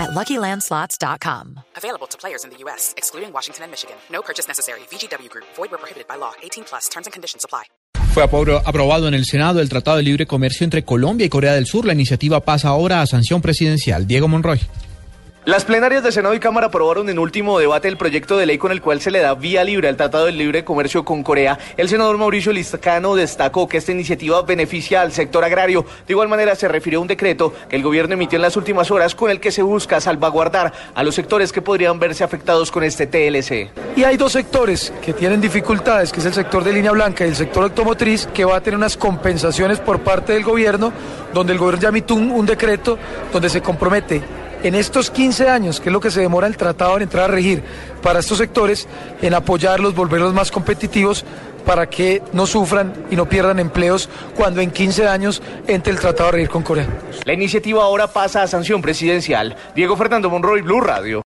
at LuckyLandSlots.com. Available to players in the U.S., excluding Washington and Michigan. No purchase necessary. VGW Group. Void where prohibited by law. 18 plus. Terms and conditions apply. Fue apro- aprobado en el Senado el Tratado de Libre Comercio entre Colombia y Corea del Sur. La iniciativa pasa ahora a sanción presidencial. Diego Monroy. Las plenarias de Senado y Cámara aprobaron en último debate el proyecto de ley con el cual se le da vía libre al Tratado de Libre Comercio con Corea. El senador Mauricio Lizcano destacó que esta iniciativa beneficia al sector agrario. De igual manera se refirió a un decreto que el gobierno emitió en las últimas horas con el que se busca salvaguardar a los sectores que podrían verse afectados con este TLC. Y hay dos sectores que tienen dificultades, que es el sector de línea blanca y el sector automotriz, que va a tener unas compensaciones por parte del gobierno, donde el gobierno ya emitió un, un decreto donde se compromete en estos 15 años, que es lo que se demora el tratado en entrar a regir para estos sectores, en apoyarlos, volverlos más competitivos para que no sufran y no pierdan empleos cuando en 15 años entre el tratado a regir con Corea. La iniciativa ahora pasa a sanción presidencial. Diego Fernando Monroy, Blue Radio.